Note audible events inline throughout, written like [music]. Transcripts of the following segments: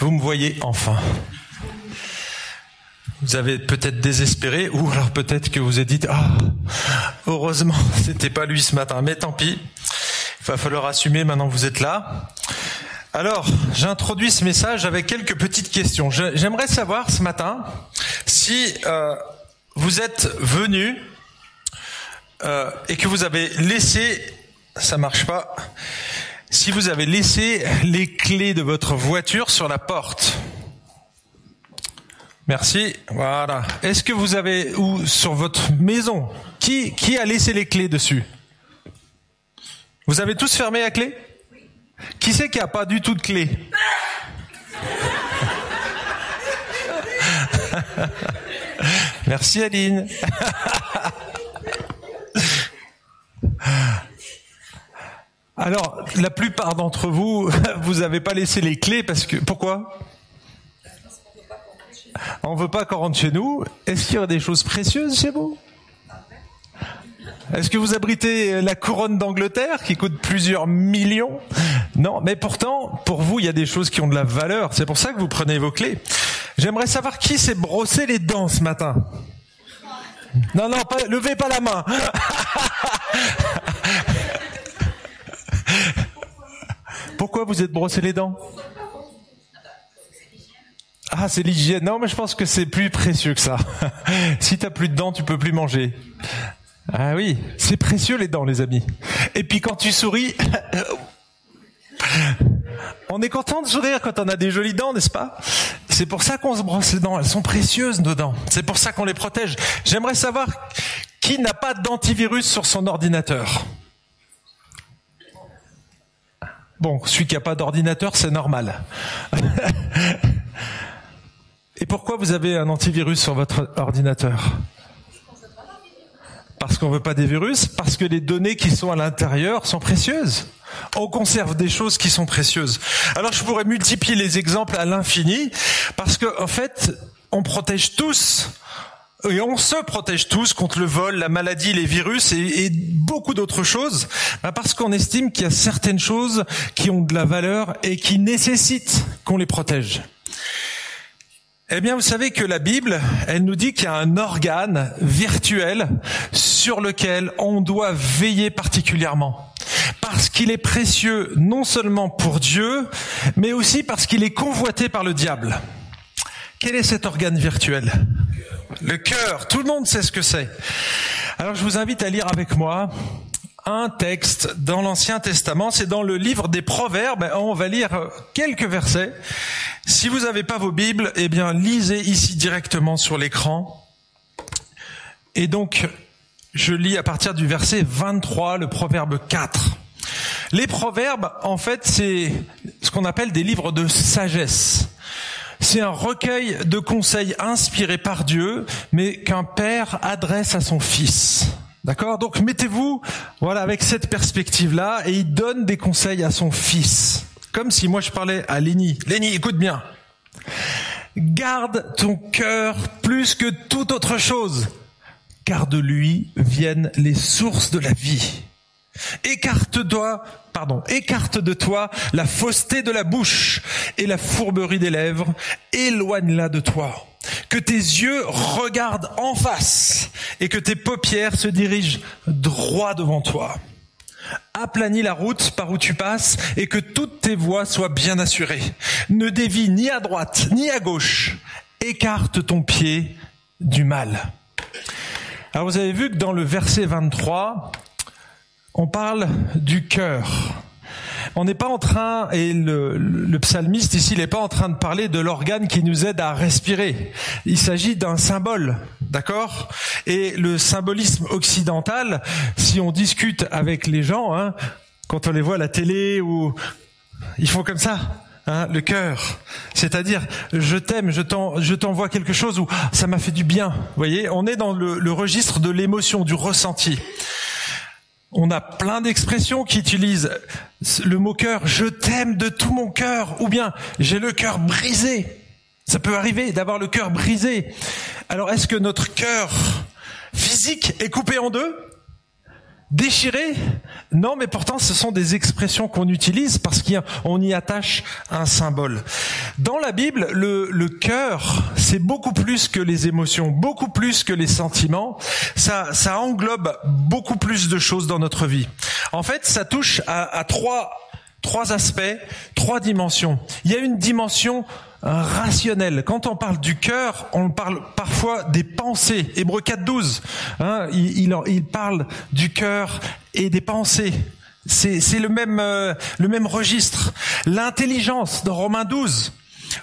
Vous me voyez enfin. Vous avez peut-être désespéré, ou alors peut-être que vous avez dit ah heureusement [laughs] c'était pas lui ce matin, mais tant pis. Il va falloir assumer maintenant que vous êtes là. Alors, j'introduis ce message avec quelques petites questions. J'aimerais savoir ce matin si euh, vous êtes venu euh, et que vous avez laissé, ça marche pas, si vous avez laissé les clés de votre voiture sur la porte. Merci. Voilà. Est-ce que vous avez ou sur votre maison qui a laissé les clés dessus? Vous avez tous fermé la clé? Qui c'est qui a pas du tout de clé? [laughs] Merci Aline. [laughs] Alors, la plupart d'entre vous, [laughs] vous n'avez pas laissé les clés parce que pourquoi? On veut pas qu'on rentre chez nous. Est-ce qu'il y a des choses précieuses chez vous? Est-ce que vous abritez la couronne d'Angleterre qui coûte plusieurs millions? Non, mais pourtant, pour vous, il y a des choses qui ont de la valeur. C'est pour ça que vous prenez vos clés. J'aimerais savoir qui s'est brossé les dents ce matin. Non, non, pas, levez pas la main. [laughs] Pourquoi vous êtes brossé les dents ah, c'est l'hygiène. Non, mais je pense que c'est plus précieux que ça. [laughs] si t'as plus de dents, tu peux plus manger. Ah oui, c'est précieux les dents, les amis. Et puis quand tu souris, [laughs] on est content de sourire quand on a des jolies dents, n'est-ce pas? C'est pour ça qu'on se brosse les dents. Elles sont précieuses nos dents. C'est pour ça qu'on les protège. J'aimerais savoir qui n'a pas d'antivirus sur son ordinateur. Bon, celui qui n'a pas d'ordinateur, c'est normal. Et pourquoi vous avez un antivirus sur votre ordinateur? Parce qu'on veut pas des virus, parce que les données qui sont à l'intérieur sont précieuses. On conserve des choses qui sont précieuses. Alors je pourrais multiplier les exemples à l'infini, parce qu'en en fait, on protège tous et on se protège tous contre le vol, la maladie, les virus et, beaucoup d'autres choses, bah, parce qu'on estime qu'il y a certaines choses qui ont de la valeur et qui nécessitent qu'on les protège. Eh bien, vous savez que la Bible, elle nous dit qu'il y a un organe virtuel sur lequel on doit veiller particulièrement. Parce qu'il est précieux non seulement pour Dieu, mais aussi parce qu'il est convoité par le diable. Quel est cet organe virtuel? Le cœur. Tout le monde sait ce que c'est. Alors je vous invite à lire avec moi un texte dans l'Ancien Testament. C'est dans le livre des Proverbes. On va lire quelques versets. Si vous n'avez pas vos Bibles, eh bien lisez ici directement sur l'écran. Et donc, je lis à partir du verset 23, le Proverbe 4. Les Proverbes, en fait, c'est ce qu'on appelle des livres de sagesse. C'est un recueil de conseils inspirés par Dieu, mais qu'un père adresse à son fils. D'accord? Donc mettez-vous voilà avec cette perspective-là et il donne des conseils à son fils. Comme si moi je parlais à Léni. Léni, écoute bien. Garde ton cœur plus que toute autre chose, car de lui viennent les sources de la vie. Écarte-toi, pardon, écarte de toi la fausseté de la bouche et la fourberie des lèvres, éloigne-la de toi. Que tes yeux regardent en face et que tes paupières se dirigent droit devant toi. Aplanis la route par où tu passes et que toutes tes voies soient bien assurées. Ne dévie ni à droite ni à gauche. Écarte ton pied du mal. Alors vous avez vu que dans le verset 23, on parle du cœur. On n'est pas en train, et le, psalmiste ici, il n'est pas en train de parler de l'organe qui nous aide à respirer. Il s'agit d'un symbole, d'accord? Et le symbolisme occidental, si on discute avec les gens, hein, quand on les voit à la télé ou ils font comme ça, Hein, le cœur, c'est-à-dire je t'aime, je t'envoie quelque chose ou ça m'a fait du bien. Vous voyez, on est dans le registre de l'émotion, du ressenti. On a plein d'expressions qui utilisent le mot cœur, je t'aime de tout mon cœur, ou bien j'ai le cœur brisé. Ça peut arriver d'avoir le cœur brisé. Alors est-ce que notre cœur physique est coupé en deux? Déchiré? Non, mais pourtant ce sont des expressions qu'on utilise parce qu'on y attache un symbole. Dans la Bible, le, le cœur, c'est beaucoup plus que les émotions, beaucoup plus que les sentiments. Ça, ça englobe beaucoup plus de choses dans notre vie. En fait, ça touche à, à trois, trois aspects, trois dimensions. Il y a une dimension rationnel. Quand on parle du cœur, on parle parfois des pensées. Hébreu 4.12, hein, il, parle du cœur et des pensées. C'est le même euh, le même registre. L'intelligence dans Romains 12.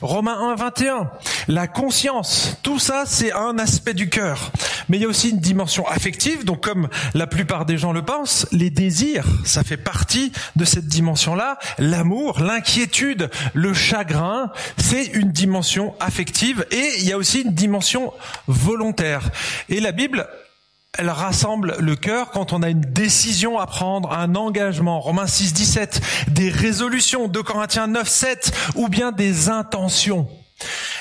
Romains 1, 21, la conscience, tout ça c'est un aspect du cœur. Mais il y a aussi une dimension affective, donc comme la plupart des gens le pensent, les désirs, ça fait partie de cette dimension-là. L'amour, l'inquiétude, le chagrin, c'est une dimension affective et il y a aussi une dimension volontaire. Et la Bible elle rassemble le cœur quand on a une décision à prendre, un engagement, Romains 6, 17, des résolutions, de Corinthiens 9, 7, ou bien des intentions.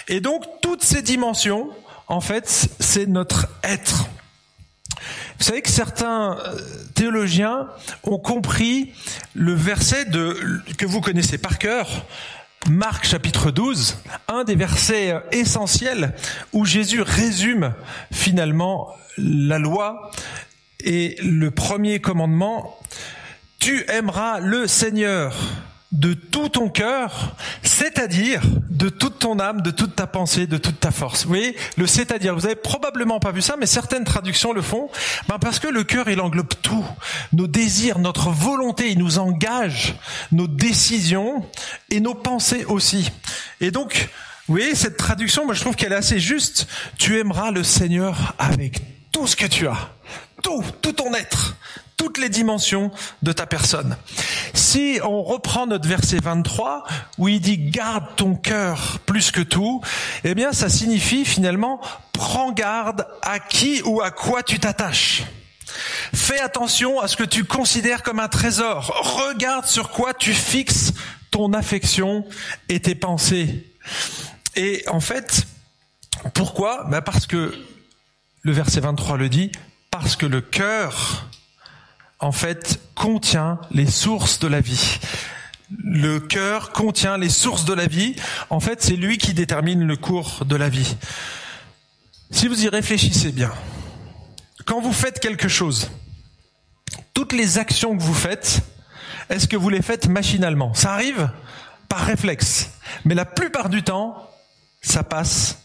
Et donc, toutes ces dimensions, en fait, c'est notre être. Vous savez que certains euh, théologiens ont compris le verset que vous connaissez par cœur, Marc chapitre 12, un des versets essentiels où Jésus résume finalement la loi et le premier commandement, tu aimeras le Seigneur de tout ton cœur, c'est-à-dire de toute ton âme, de toute ta pensée, de toute ta force. Vous voyez, le c'est-à-dire, vous avez probablement pas vu ça, mais certaines traductions le font, ben parce que le cœur, il englobe tout. Nos désirs, notre volonté, il nous engage, nos décisions et nos pensées aussi. Et donc, vous voyez, cette traduction, moi je trouve qu'elle est assez juste. Tu aimeras le Seigneur avec tout ce que tu as, tout, tout ton être, toutes les dimensions de ta personne. Si on reprend notre verset 23 où il dit garde ton cœur plus que tout, eh bien ça signifie finalement prends garde à qui ou à quoi tu t'attaches. Fais attention à ce que tu considères comme un trésor. Regarde sur quoi tu fixes ton affection et tes pensées. Et en fait, pourquoi? Ben Parce que le verset 23 le dit, parce que le cœur, en fait, contient les sources de la vie. Le cœur contient les sources de la vie. En fait, c'est lui qui détermine le cours de la vie. Si vous y réfléchissez bien, quand vous faites quelque chose, toutes les actions que vous faites, est-ce que vous les faites machinalement? Ça arrive par réflexe. Mais la plupart du temps, ça passe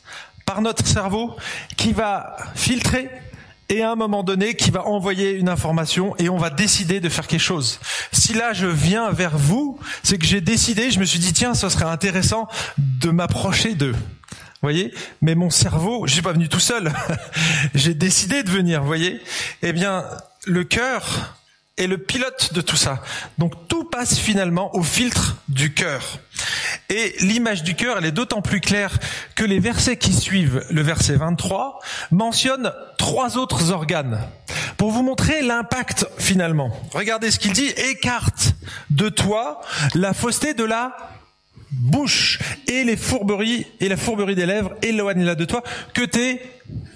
par notre cerveau qui va filtrer et à un moment donné qui va envoyer une information et on va décider de faire quelque chose. Si là je viens vers vous, c'est que j'ai décidé, je me suis dit tiens, ce serait intéressant de m'approcher d'eux. Voyez, mais mon cerveau, je suis pas venu tout seul. [laughs] j'ai décidé de venir, voyez? Eh bien, le cœur est le pilote de tout ça. Donc tout passe finalement au filtre du cœur. Et l'image du cœur, elle est d'autant plus claire que les versets qui suivent, le verset 23, mentionnent trois autres organes. Pour vous montrer l'impact finalement. Regardez ce qu'il dit, écarte de toi la fausseté de la bouche et les fourberies et la fourberie des lèvres, éloigne-la de toi, que tes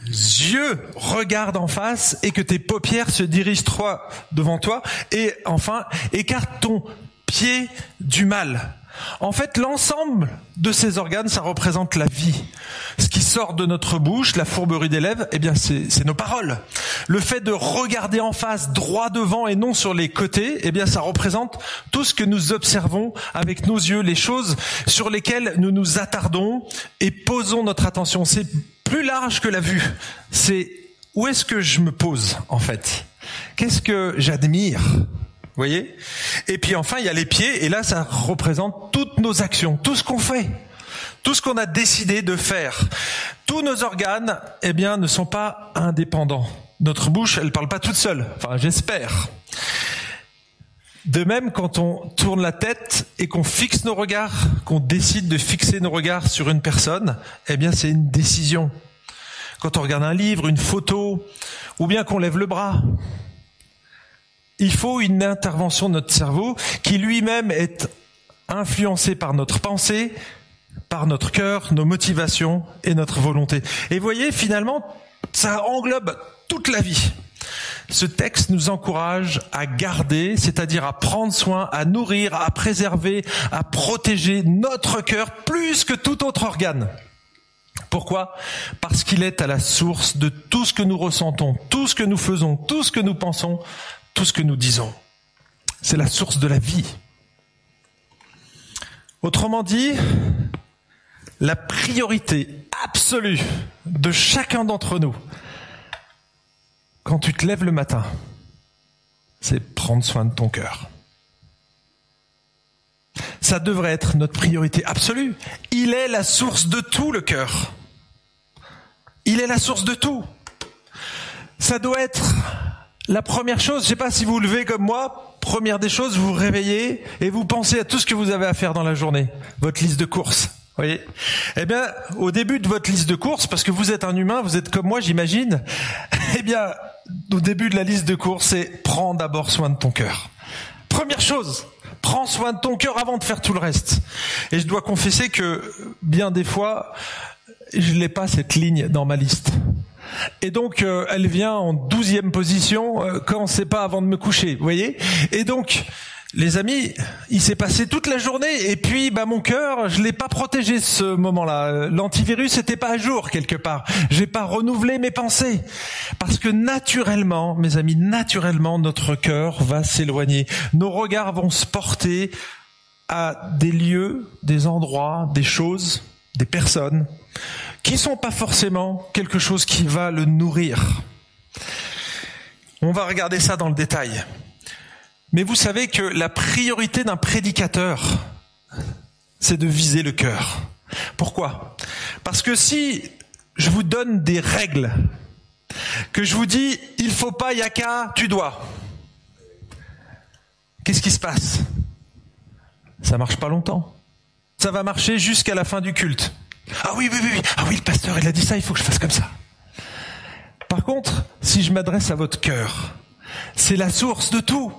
yeux regardent en face et que tes paupières se dirigent droit devant toi et enfin écarte ton pied du mal. En fait, l'ensemble de ces organes, ça représente la vie. Ce qui sort de notre bouche, la fourberie des lèvres, eh bien, c'est nos paroles. Le fait de regarder en face, droit devant et non sur les côtés, eh bien, ça représente tout ce que nous observons avec nos yeux, les choses sur lesquelles nous nous attardons et posons notre attention. C'est plus large que la vue. C'est où est-ce que je me pose, en fait? Qu'est-ce que j'admire? Voyez? Et puis enfin, il y a les pieds, et là, ça représente toutes nos actions, tout ce qu'on fait, tout ce qu'on a décidé de faire. Tous nos organes, eh bien, ne sont pas indépendants. Notre bouche, elle parle pas toute seule. Enfin, j'espère. De même, quand on tourne la tête et qu'on fixe nos regards, qu'on décide de fixer nos regards sur une personne, eh bien, c'est une décision. Quand on regarde un livre, une photo, ou bien qu'on lève le bras, il faut une intervention de notre cerveau qui lui-même est influencé par notre pensée, par notre cœur, nos motivations et notre volonté. Et voyez, finalement, ça englobe toute la vie. ce texte nous encourage à garder, c'est-à-dire à prendre soin, à nourrir, à préserver, à protéger notre cœur plus que tout autre organe. Pourquoi? Parce qu'il est à la source de tout ce que nous ressentons, tout ce que nous faisons, tout ce que nous pensons, tout ce que nous disons. C'est la source de la vie. Autrement dit, la priorité absolue de chacun d'entre nous, quand tu te lèves le matin, c'est prendre soin de ton cœur. Ça devrait être notre priorité absolue. Il est la source de tout le cœur. Il est la source de tout. Ça doit être la première chose. Je sais pas si vous, vous levez comme moi. Première des choses, vous vous réveillez et vous pensez à tout ce que vous avez à faire dans la journée. Votre liste de courses. Voyez Eh bien, au début de votre liste de courses, parce que vous êtes un humain, vous êtes comme moi, j'imagine. [laughs] Eh bien, au début de la liste de courses, c'est prends d'abord soin de ton cœur. Première chose, prends soin de ton cœur avant de faire tout le reste. Et je dois confesser que bien des fois, je n'ai pas cette ligne dans ma liste. Et donc, euh, elle vient en douzième position euh, quand c'est pas avant de me coucher, vous voyez? Et donc, les amis, il s'est passé toute la journée et puis bah mon cœur, je l'ai pas protégé ce moment-là. L'antivirus n'était pas à jour quelque part. J'ai pas renouvelé mes pensées parce que naturellement, mes amis, naturellement notre cœur va s'éloigner. Nos regards vont se porter à des lieux, des endroits, des choses, des personnes qui sont pas forcément quelque chose qui va le nourrir. On va regarder ça dans le détail. Mais vous savez que la priorité d'un prédicateur, c'est de viser le cœur. Pourquoi? Parce que si je vous donne des règles, que je vous dis il faut pas yaka, tu dois. Qu'est-ce qui se passe? Ça marche pas longtemps. Ça va marcher jusqu'à la fin du culte. Ah oui, oui, oui, oui. Ah oui, le pasteur, il a dit ça, il faut que je fasse comme ça. Par contre, si je m'adresse à votre cœur, c'est la source de tout.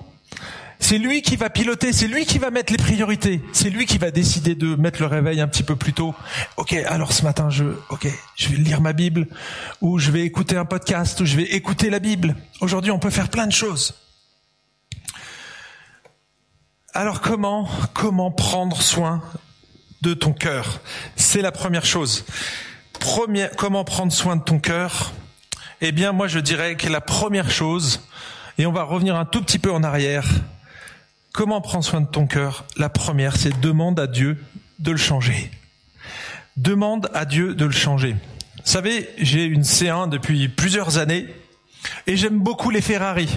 C'est lui qui va piloter, c'est lui qui va mettre les priorités, c'est lui qui va décider de mettre le réveil un petit peu plus tôt. Ok, alors ce matin, je, je vais lire ma Bible, ou je vais écouter un podcast, ou je vais écouter la Bible. Aujourd'hui, on peut faire plein de choses. Alors comment, comment prendre soin de ton cœur C'est la première chose. Comment prendre soin de ton cœur? Eh bien, moi, je dirais que la première chose, et on va revenir un tout petit peu en arrière, Comment prendre soin de ton cœur? La première, c'est demande à Dieu de le changer. Demande à Dieu de le changer. Savez, j'ai une C1 depuis plusieurs années et j'aime beaucoup les Ferrari.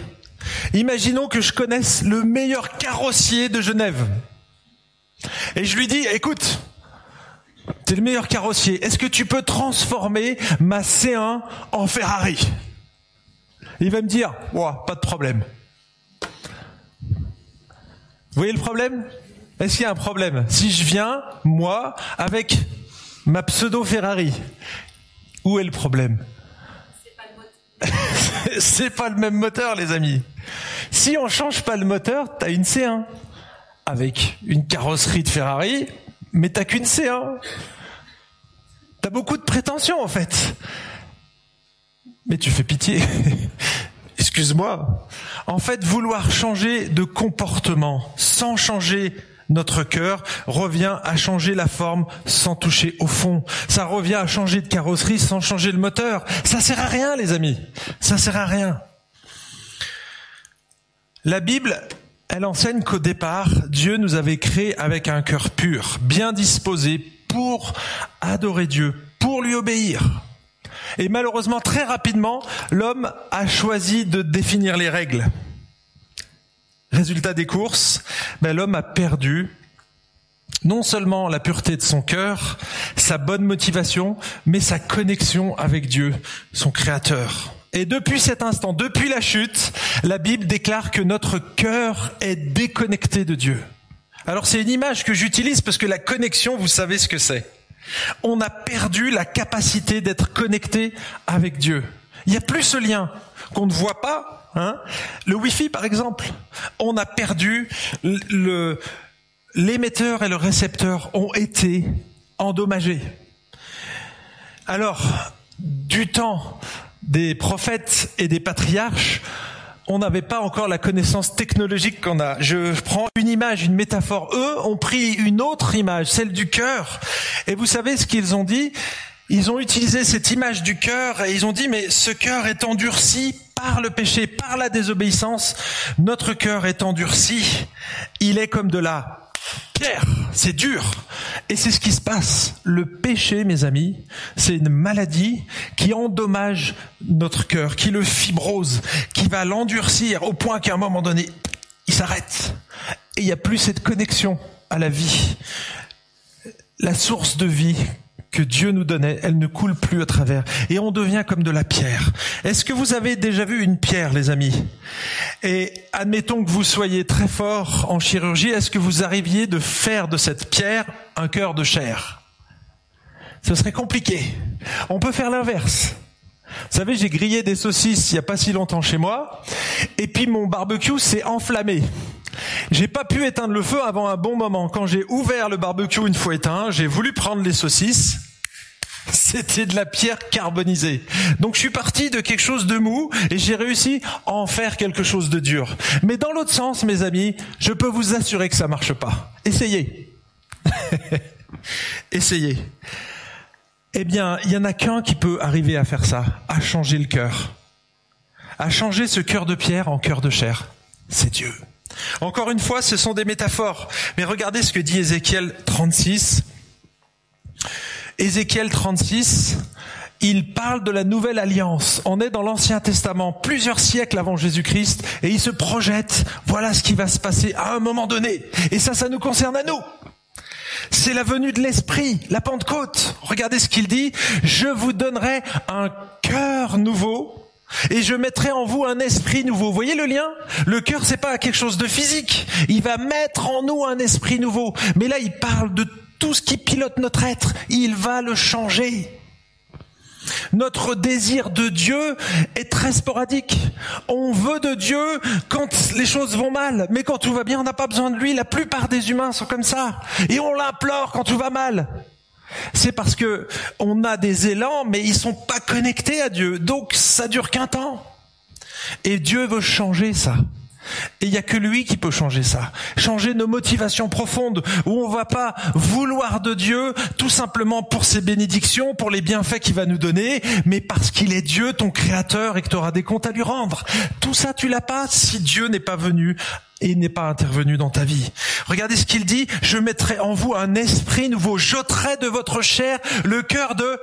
Imaginons que je connaisse le meilleur carrossier de Genève. Et je lui dis, écoute, t'es le meilleur carrossier, est-ce que tu peux transformer ma C1 en Ferrari? Il va me dire, ouais, pas de problème. Vous voyez le problème? Est-ce qu'il y a un problème? Si je viens, moi, avec ma pseudo Ferrari, où est le problème? [laughs] C'est pas le même moteur, les amis. Si on change pas le moteur, t'as une C1 avec une carrosserie de Ferrari, mais t'as qu'une C1. T'as beaucoup de prétentions en fait. Mais tu fais pitié. [laughs] excuse-moi. En fait, vouloir changer de comportement sans changer notre cœur revient à changer la forme sans toucher au fond. Ça revient à changer de carrosserie sans changer le moteur. Ça sert à rien, les amis. Ça sert à rien. La Bible, elle enseigne qu'au départ, Dieu nous avait créés avec un cœur pur, bien disposé pour adorer Dieu, pour lui obéir. Et malheureusement, très rapidement, l'homme a choisi de définir les règles. Résultat des courses, ben, l'homme a perdu non seulement la pureté de son cœur, sa bonne motivation, mais sa connexion avec Dieu, son Créateur. Et depuis cet instant, depuis la chute, la Bible déclare que notre cœur est déconnecté de Dieu. Alors c'est une image que j'utilise parce que la connexion, vous savez ce que c'est. On a perdu la capacité d'être connecté avec Dieu. Il n'y a plus ce lien qu'on ne voit pas. Hein le Wi-Fi, par exemple, on a perdu le l'émetteur et le récepteur ont été endommagés. Alors, du temps des prophètes et des patriarches, on n'avait pas encore la connaissance technologique qu'on a. Je prends une image, une métaphore. Eux ont pris une autre image, celle du cœur. Et vous savez ce qu'ils ont dit? Ils ont utilisé cette image du cœur et ils ont dit, mais ce cœur est endurci par le péché, par la désobéissance. Notre cœur est endurci. Il est comme de la pierre, c'est dur. Et c'est ce qui se passe. Le péché, mes amis, c'est une maladie qui endommage notre cœur, qui le fibrose, qui va l'endurcir au point qu'à un moment donné, il s'arrête. Et il n'y a plus cette connexion à la vie. La source de vie que Dieu nous donnait, elle ne coule plus à travers. Et on devient comme de la pierre. Est-ce que vous avez déjà vu une pierre, les amis? Et admettons que vous soyez très fort en chirurgie, est-ce que vous arriviez de faire de cette pierre un cœur de chair? Ce serait compliqué. On peut faire l'inverse. Vous savez, j'ai grillé des saucisses il n'y a pas si longtemps chez moi, et puis mon barbecue s'est enflammé. J'ai pas pu éteindre le feu avant un bon moment. Quand j'ai ouvert le barbecue une fois éteint, j'ai voulu prendre les saucisses. C'était de la pierre carbonisée. Donc je suis parti de quelque chose de mou et j'ai réussi à en faire quelque chose de dur. Mais dans l'autre sens, mes amis, je peux vous assurer que ça marche pas. Essayez. [laughs] Essayez. Eh bien, il y en a qu'un qui peut arriver à faire ça, à changer le cœur. À changer ce cœur de pierre en cœur de chair. C'est Dieu. Encore une fois, ce sont des métaphores. Mais regardez ce que dit Ézéchiel 36. Ézéchiel 36, il parle de la nouvelle alliance. On est dans l'Ancien Testament, plusieurs siècles avant Jésus-Christ, et il se projette, voilà ce qui va se passer à un moment donné. Et ça, ça nous concerne à nous. C'est la venue de l'Esprit, la Pentecôte. Regardez ce qu'il dit, je vous donnerai un cœur nouveau et je mettrai en vous un esprit nouveau. Vous voyez le lien? Le cœur, c'est pas quelque chose de physique. Il va mettre en nous un esprit nouveau. Mais là, il parle de tout ce qui pilote notre être. Il va le changer. Notre désir de Dieu est très sporadique. On veut de Dieu quand les choses vont mal, mais quand tout va bien, on n'a pas besoin de lui. La plupart des humains sont comme ça. Et on l'implore quand tout va mal. C'est parce que on a des élans, mais ils sont pas connectés à Dieu. Donc ça dure qu'un temps. Et Dieu veut changer ça. Et il n'y a que lui qui peut changer ça. Changer nos motivations profondes, où on va pas vouloir de Dieu tout simplement pour ses bénédictions, pour les bienfaits qu'il va nous donner, mais parce qu'il est Dieu, ton créateur, et que tu auras des comptes à lui rendre. Tout ça, tu l'as pas si Dieu n'est pas venu et n'est pas intervenu dans ta vie. Regardez ce qu'il dit, je mettrai en vous un esprit nouveau, j'ôterai de votre chair le cœur de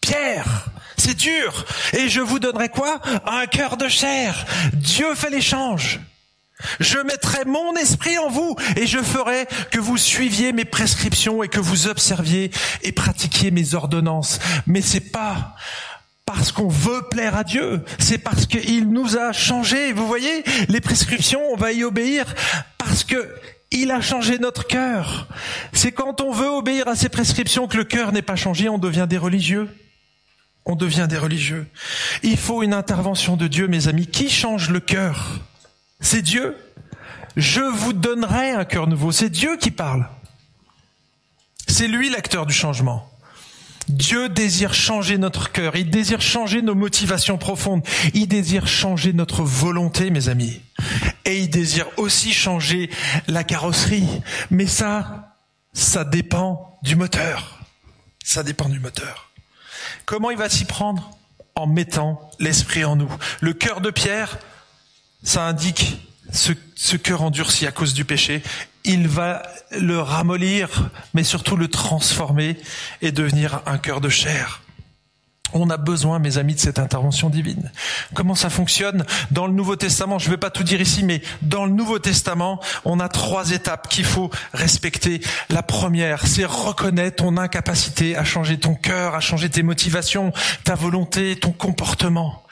pierre. C'est dur. Et je vous donnerai quoi? Un cœur de chair. Dieu fait l'échange. Je mettrai mon esprit en vous et je ferai que vous suiviez mes prescriptions et que vous observiez et pratiquiez mes ordonnances. Mais c'est pas parce qu'on veut plaire à Dieu, c'est parce qu'il nous a changé. Vous voyez, les prescriptions, on va y obéir parce que il a changé notre cœur. C'est quand on veut obéir à ces prescriptions que le cœur n'est pas changé, on devient des religieux. On devient des religieux. Il faut une intervention de Dieu, mes amis. Qui change le cœur? C'est Dieu. Je vous donnerai un cœur nouveau. C'est Dieu qui parle. C'est lui l'acteur du changement. Dieu désire changer notre cœur, il désire changer nos motivations profondes, il désire changer notre volonté, mes amis. Et il désire aussi changer la carrosserie. Mais ça, ça dépend du moteur. Ça dépend du moteur. Comment il va s'y prendre En mettant l'esprit en nous? Le cœur de pierre, ça indique ce, cœur endurci à cause du péché il va le ramollir, mais surtout le transformer et devenir un cœur de chair. On a besoin, mes amis, de cette intervention divine. Comment ça fonctionne Dans le Nouveau Testament, je ne vais pas tout dire ici, mais dans le Nouveau Testament, on a trois étapes qu'il faut respecter. La première, c'est reconnaître ton incapacité à changer ton cœur, à changer tes motivations, ta volonté, ton comportement.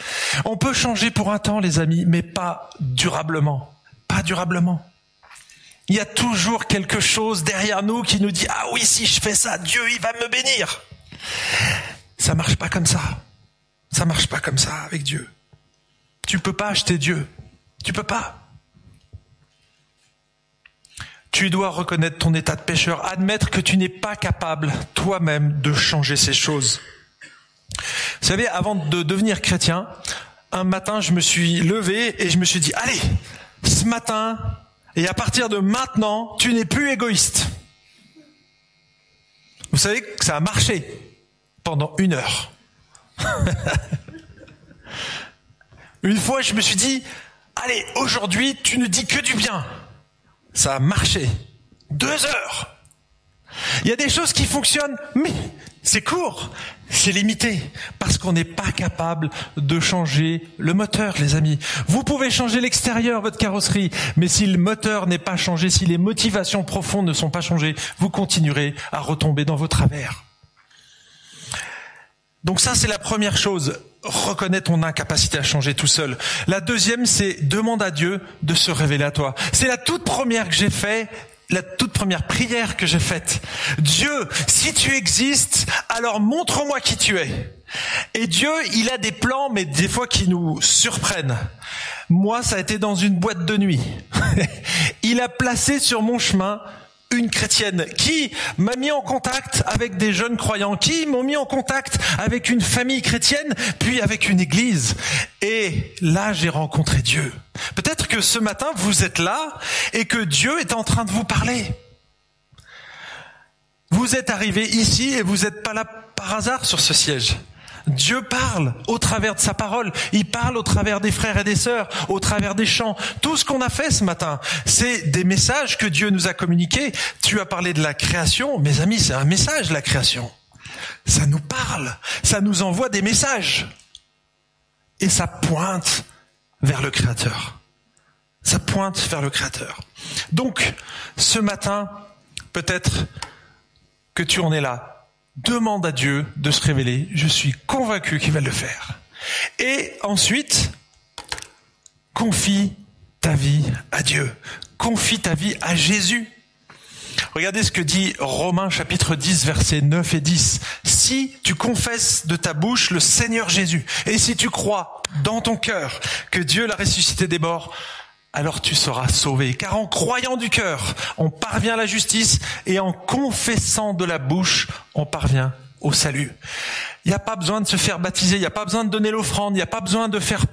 On peut changer pour un temps, les amis, mais pas durablement. Pas durablement. Il y a toujours quelque chose derrière nous qui nous dit ah oui si je fais ça Dieu il va me bénir. Ça marche pas comme ça. Ça marche pas comme ça avec Dieu. Tu peux pas acheter Dieu. Tu peux pas. Tu dois reconnaître ton état de pécheur, admettre que tu n'es pas capable toi-même de changer ces choses. Vous savez, avant de devenir chrétien, un matin, je me suis levé et je me suis dit, allez, ce matin, et à partir de maintenant, tu n'es plus égoïste. Vous savez que ça a marché pendant une heure. [laughs] une fois, je me suis dit, allez, aujourd'hui, tu ne dis que du bien. Ça a marché. Deux heures. Il y a des choses qui fonctionnent, mais c'est court, c'est limité, parce qu'on n'est pas capable de changer le moteur, les amis. Vous pouvez changer l'extérieur, votre carrosserie, mais si le moteur n'est pas changé, si les motivations profondes ne sont pas changées, vous continuerez à retomber dans vos travers. Donc ça, c'est la première chose. Reconnais ton incapacité à changer tout seul. La deuxième, c'est demande à Dieu de se révéler à toi. C'est la toute première que j'ai fait la toute première prière que j'ai faite. Dieu, si tu existes, alors montre-moi qui tu es. Et Dieu, il a des plans, mais des fois qui nous surprennent. Moi, ça a été dans une boîte de nuit. [laughs] il a placé sur mon chemin une chrétienne qui m'a mis en contact avec des jeunes croyants, qui m'ont mis en contact avec une famille chrétienne, puis avec une église. Et là, j'ai rencontré Dieu. Peut-être que ce matin, vous êtes là et que Dieu est en train de vous parler. Vous êtes arrivé ici et vous n'êtes pas là par hasard sur ce siège. Dieu parle au travers de sa parole. Il parle au travers des frères et des sœurs, au travers des chants. Tout ce qu'on a fait ce matin, c'est des messages que Dieu nous a communiqués. Tu as parlé de la création. Mes amis, c'est un message, la création. Ça nous parle. Ça nous envoie des messages. Et ça pointe vers le Créateur. Ça pointe vers le Créateur. Donc, ce matin, peut-être que tu en es là demande à Dieu de se révéler. Je suis convaincu qu'il va le faire. Et ensuite, confie ta vie à Dieu. Confie ta vie à Jésus. Regardez ce que dit Romains chapitre 10 versets 9 et 10. Si tu confesses de ta bouche le Seigneur Jésus, et si tu crois dans ton cœur que Dieu l'a ressuscité des morts, alors tu seras sauvé. Car en croyant du cœur, on parvient à la justice, et en confessant de la bouche, on parvient au salut. Il n'y a pas besoin de se faire baptiser, il n'y a pas besoin de donner l'offrande, il n'y a pas besoin de faire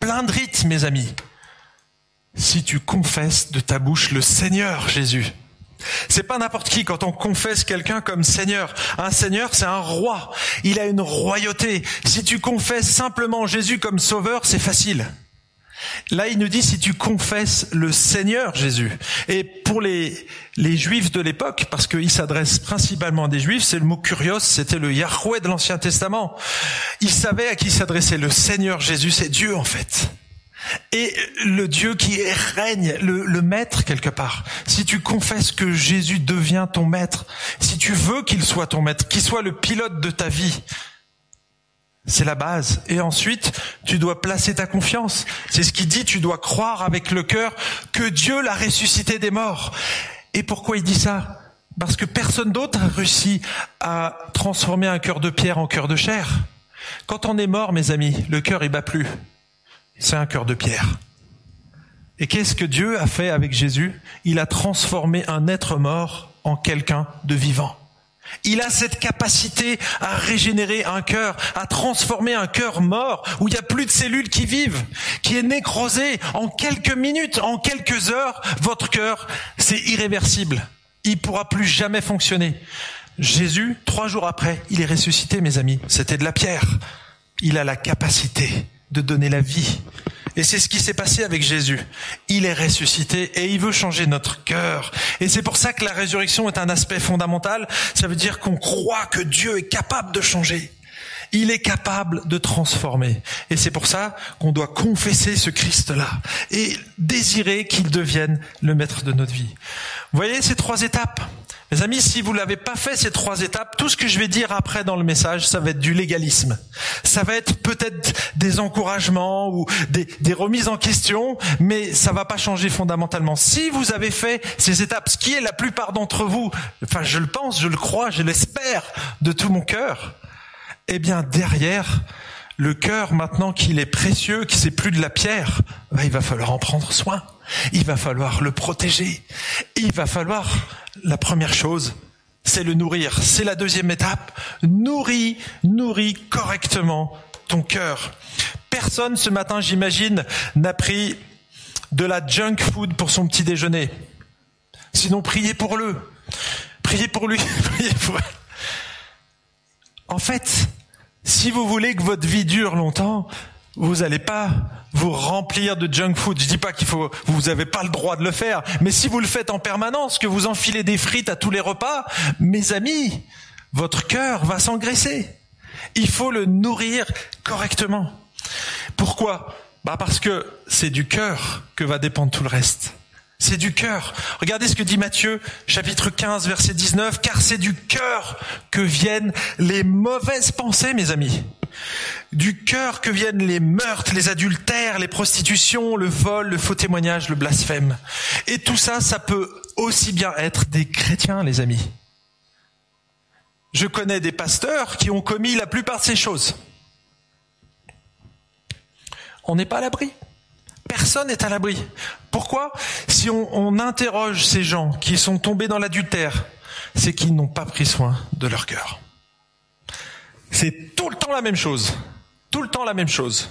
plein de rites, mes amis. Si tu confesses de ta bouche le Seigneur Jésus, c'est pas n'importe qui quand on confesse quelqu'un comme Seigneur. Un Seigneur, c'est un roi. Il a une royauté. Si tu confesses simplement Jésus comme sauveur, c'est facile. Là, il nous dit si tu confesses le Seigneur Jésus. Et pour les, les Juifs de l'époque, parce qu'il s'adresse principalement à des Juifs, c'est le mot curios, c'était le Yahweh de l'Ancien Testament. Ils savaient à qui s'adressait le Seigneur Jésus, c'est Dieu en fait. Et le Dieu qui règne, le, le maître quelque part. Si tu confesses que Jésus devient ton maître, si tu veux qu'il soit ton maître, qu'il soit le pilote de ta vie, c'est la base. Et ensuite, tu dois placer ta confiance. C'est ce qu'il dit, tu dois croire avec le cœur que Dieu l'a ressuscité des morts. Et pourquoi il dit ça? Parce que personne d'autre a réussi à transformer un cœur de pierre en cœur de chair. Quand on est mort, mes amis, le cœur il bat plus. C'est un cœur de pierre. Et qu'est-ce que Dieu a fait avec Jésus? Il a transformé un être mort en quelqu'un de vivant. Il a cette capacité à régénérer un cœur, à transformer un cœur mort, où il n'y a plus de cellules qui vivent, qui est nécrosé. En quelques minutes, en quelques heures, votre cœur, c'est irréversible. Il pourra plus jamais fonctionner. Jésus, trois jours après, il est ressuscité, mes amis. C'était de la pierre. Il a la capacité de donner la vie. Et c'est ce qui s'est passé avec Jésus. Il est ressuscité et il veut changer notre cœur. Et c'est pour ça que la résurrection est un aspect fondamental. Ça veut dire qu'on croit que Dieu est capable de changer. Il est capable de transformer. Et c'est pour ça qu'on doit confesser ce Christ-là et désirer qu'il devienne le maître de notre vie. Vous voyez ces trois étapes? Mes amis, si vous l'avez pas fait ces trois étapes, tout ce que je vais dire après dans le message, ça va être du légalisme. Ça va être peut-être des encouragements ou des, des, remises en question, mais ça va pas changer fondamentalement. Si vous avez fait ces étapes, ce qui est la plupart d'entre vous, enfin je le pense, je le crois, je l'espère de tout mon cœur, eh bien derrière, le cœur, maintenant qu'il est précieux, qu'il c'est plus de la pierre, ben, il va falloir en prendre soin. Il va falloir le protéger. Il va falloir, la première chose, c'est le nourrir. C'est la deuxième étape. Nourris, nourris correctement ton cœur. Personne ce matin, j'imagine, n'a pris de la junk food pour son petit déjeuner. Sinon, priez pour le. Priez pour lui. [laughs] En fait, si vous voulez que votre vie dure longtemps, vous n'allez pas vous remplir de junk food. Je dis pas qu'il faut, vous n'avez pas le droit de le faire, mais si vous le faites en permanence, que vous enfilez des frites à tous les repas, mes amis, votre cœur va s'engraisser. Il faut le nourrir correctement. Pourquoi? Bah parce que c'est du cœur que va dépendre tout le reste. C'est du cœur. Regardez ce que dit Matthieu, chapitre 15, verset 19, car c'est du cœur que viennent les mauvaises pensées, mes amis. Du cœur que viennent les meurtres, les adultères, les prostitutions, le vol, le faux témoignage, le blasphème. Et tout ça, ça peut aussi bien être des chrétiens, les amis. Je connais des pasteurs qui ont commis la plupart de ces choses. On n'est pas à l'abri. Personne n'est à l'abri. Pourquoi Si on, on, interroge ces gens qui sont tombés dans l'adultère, c'est qu'ils n'ont pas pris soin de leur cœur. C'est tout le temps la même chose. Tout le temps la même chose.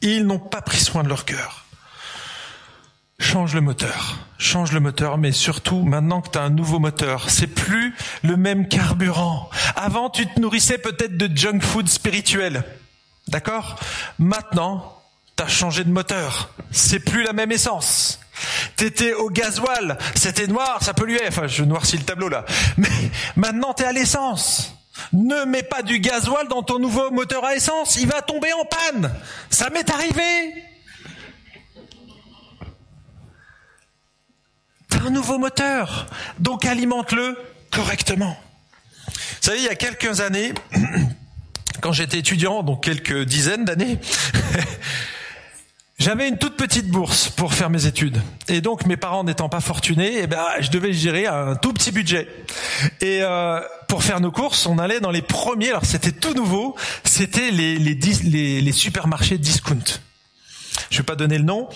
Ils n'ont pas pris soin de leur cœur. Change le moteur. Change le moteur, mais surtout, maintenant que tu as un nouveau moteur, c'est plus le même carburant. Avant, tu te nourrissais peut-être de junk food spirituel. D'accord? Maintenant, T'as changé de moteur. C'est plus la même essence. T'étais au gasoil. C'était noir, ça polluait. Enfin, je noircis le tableau là. Mais maintenant, t'es à l'essence. Ne mets pas du gasoil dans ton nouveau moteur à essence. Il va tomber en panne. Ça m'est arrivé. T'as un nouveau moteur. Donc alimente-le correctement. Vous savez, il y a quelques années, [clears throat] quand j'étais étudiant, donc quelques dizaines d'années, [laughs] J'avais une toute petite bourse pour faire mes études. Et donc, mes parents n'étant pas fortunés, eh ben, je devais gérer un tout petit budget. Et euh, pour faire nos courses, on allait dans les premiers, alors c'était tout nouveau, c'était les, les, les, les supermarchés discount. Je vais pas donner le nom.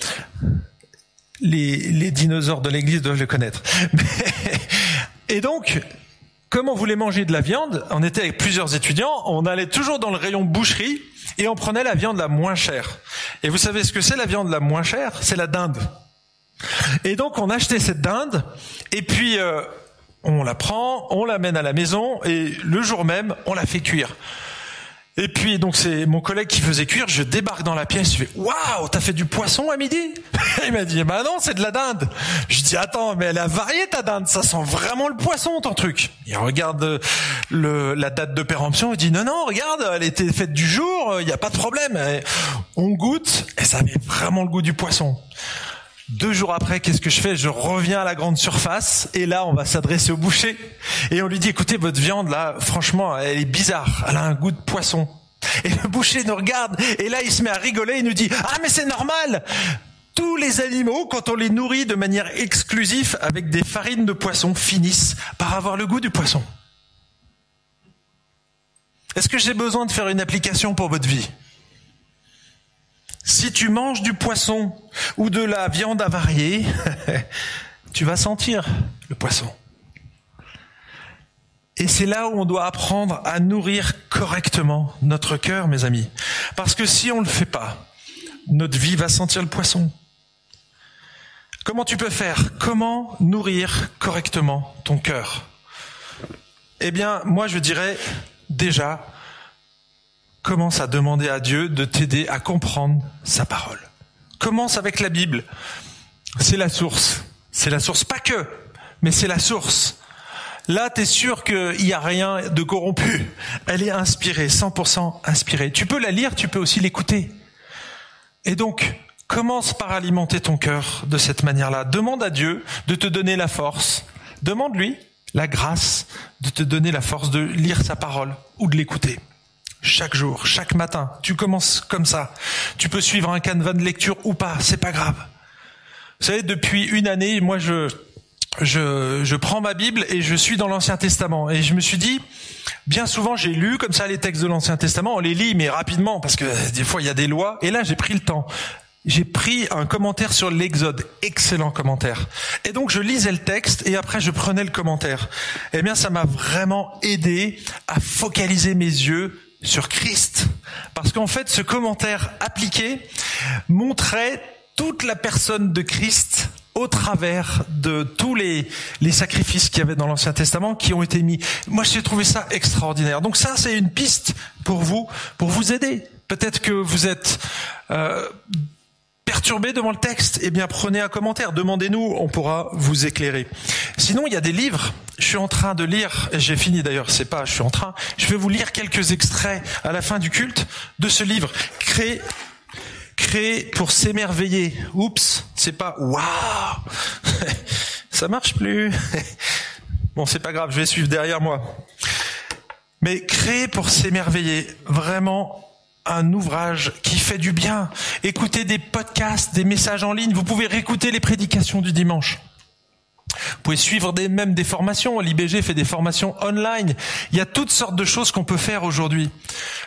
Les, les dinosaures de l'église doivent le connaître. [laughs] Et donc, comme on voulait manger de la viande, on était avec plusieurs étudiants, on allait toujours dans le rayon boucherie et on prenait la viande la moins chère. Et vous savez ce que c'est la viande la moins chère? C'est la dinde. Et donc on achetait cette dinde, et puis euh, on la prend, on l'amène à la maison, et le jour même, on la fait cuire. Et puis donc c'est mon collègue qui faisait cuire, je débarque dans la pièce, je fais waouh, t'as fait du poisson à midi? [laughs] Il m'a dit bah non, c'est de la dinde. Je dis attends, mais elle a varié ta dinde, ça sent vraiment le poisson ton truc. Il regarde le, la date de péremption, il dit non non, regarde, elle était faite du jour, il n'y a pas de problème. on goûte et ça avait vraiment le goût du poisson. Deux jours après, qu'est-ce que je fais? Je reviens à la grande surface et là, on va s'adresser au boucher et on lui dit "Écoutez, votre viande là, franchement, elle est bizarre. Elle a un goût de poisson." Et le boucher nous regarde et là, il se met à rigoler. Il nous dit "Ah, mais c'est normal. Tous les animaux, quand on les nourrit de manière exclusive avec des farines de poisson, finissent par avoir le goût du poisson." Est-ce que j'ai besoin de faire une application pour votre vie? Si tu manges du poisson ou de la viande avariée, [laughs] tu vas sentir le poisson. Et c'est là où on doit apprendre à nourrir correctement notre cœur, mes amis. Parce que si on ne le fait pas, notre vie va sentir le poisson. Comment tu peux faire? Comment nourrir correctement ton cœur? Eh bien, moi je dirais déjà, commence à demander à Dieu de t'aider à comprendre sa parole. Commence avec la Bible. C'est la source. C'est la source. Pas que, mais c'est la source. Là, tu es sûr qu'il n'y a rien de corrompu. Elle est inspirée, 100% inspirée. Tu peux la lire, tu peux aussi l'écouter. Et donc, commence par alimenter ton cœur de cette manière-là. Demande à Dieu de te donner la force. Demande-lui la grâce de te donner la force de lire sa parole ou de l'écouter chaque jour, chaque matin. Tu commences comme ça. Tu peux suivre un canevas de lecture ou pas, c'est pas grave. Vous savez, depuis une année, moi je, je, je prends ma Bible et je suis dans l'Ancien Testament. Et je me suis dit, bien souvent j'ai lu comme ça les textes de l'Ancien Testament, on les lit mais rapidement parce que des fois il y a des lois. Et là j'ai pris le temps. J'ai pris un commentaire sur l'Exode, excellent commentaire. Et donc je lisais le texte et après je prenais le commentaire. Eh bien ça m'a vraiment aidé à focaliser mes yeux sur Christ. Parce qu'en fait, ce commentaire appliqué montrait toute la personne de Christ au travers de tous les, les sacrifices qu'il y avait dans l'Ancien Testament qui ont été mis. Moi, j'ai trouvé ça extraordinaire. Donc ça, c'est une piste pour vous, pour vous aider. Peut-être que vous êtes euh, perturbé devant le texte. Eh bien, prenez un commentaire, demandez-nous, on pourra vous éclairer. Sinon, il y a des livres. Je suis en train de lire, j'ai fini d'ailleurs, c'est pas, je suis en train. Je vais vous lire quelques extraits à la fin du culte de ce livre, créé créé pour s'émerveiller. Oups, c'est pas waouh, [laughs] ça marche plus. [laughs] bon, c'est pas grave, je vais suivre derrière moi. Mais créé pour s'émerveiller, vraiment un ouvrage qui fait du bien. Écoutez des podcasts, des messages en ligne, vous pouvez réécouter les prédications du dimanche. Vous pouvez suivre des, même des formations. L'IBG fait des formations online. Il y a toutes sortes de choses qu'on peut faire aujourd'hui.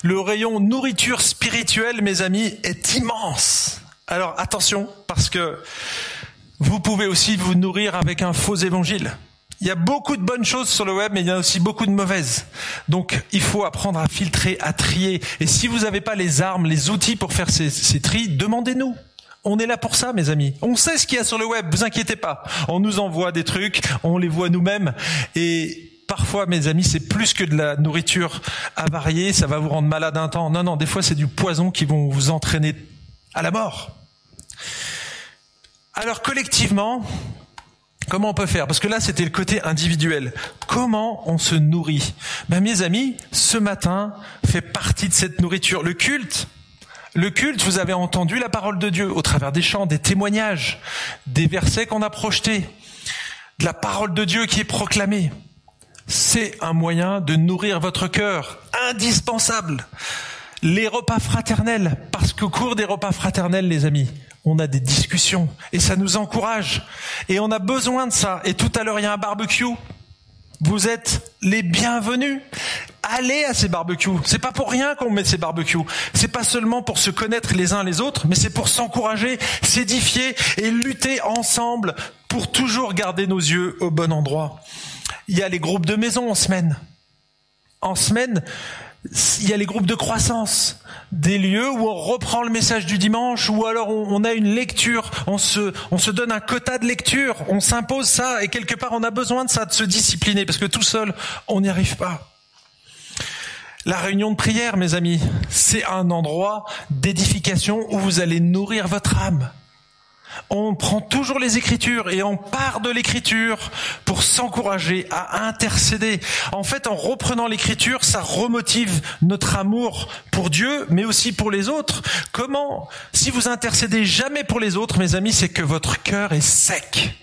Le rayon nourriture spirituelle, mes amis, est immense. Alors attention, parce que vous pouvez aussi vous nourrir avec un faux évangile. Il y a beaucoup de bonnes choses sur le web, mais il y a aussi beaucoup de mauvaises. Donc, il faut apprendre à filtrer, à trier. Et si vous n'avez pas les armes, les outils pour faire ces, ces tris, demandez-nous. On est là pour ça, mes amis. On sait ce qu'il y a sur le web, vous inquiétez pas. On nous envoie des trucs, on les voit nous-mêmes. Et parfois, mes amis, c'est plus que de la nourriture avariée, ça va vous rendre malade un temps. Non, non, des fois, c'est du poison qui vont vous entraîner à la mort. Alors, collectivement, Comment on peut faire? Parce que là, c'était le côté individuel. Comment on se nourrit? Ben, Mes amis, ce matin fait partie de cette nourriture. Le culte, le culte, vous avez entendu la parole de Dieu au travers des chants, des témoignages, des versets qu'on a projetés, de la parole de Dieu qui est proclamée. C'est un moyen de nourrir votre cœur, indispensable. Les repas fraternels, parce qu'au cours des repas fraternels, les amis, on a des discussions et ça nous encourage. Et on a besoin de ça. Et tout à l'heure, il y a un barbecue. Vous êtes les bienvenus. Allez à ces barbecues. C'est pas pour rien qu'on met ces barbecues. C'est pas seulement pour se connaître les uns les autres, mais c'est pour s'encourager, s'édifier et lutter ensemble pour toujours garder nos yeux au bon endroit. Il y a les groupes de maison en semaine. En semaine, il y a les groupes de croissance, des lieux où on reprend le message du dimanche, ou alors on, a une lecture, on se, on se donne un quota de lecture, on s'impose ça, et quelque part on a besoin de ça, de se discipliner, parce que tout seul, on n'y arrive pas. La réunion de prière, mes amis, c'est un endroit d'édification où vous allez nourrir votre âme on prend toujours les Écritures et on part de l'Écriture pour s'encourager à intercéder. En fait, en reprenant l'Écriture, ça remotive notre amour pour Dieu, mais aussi pour les autres. Comment Si vous intercédez jamais pour les autres, mes amis, c'est que votre cœur est sec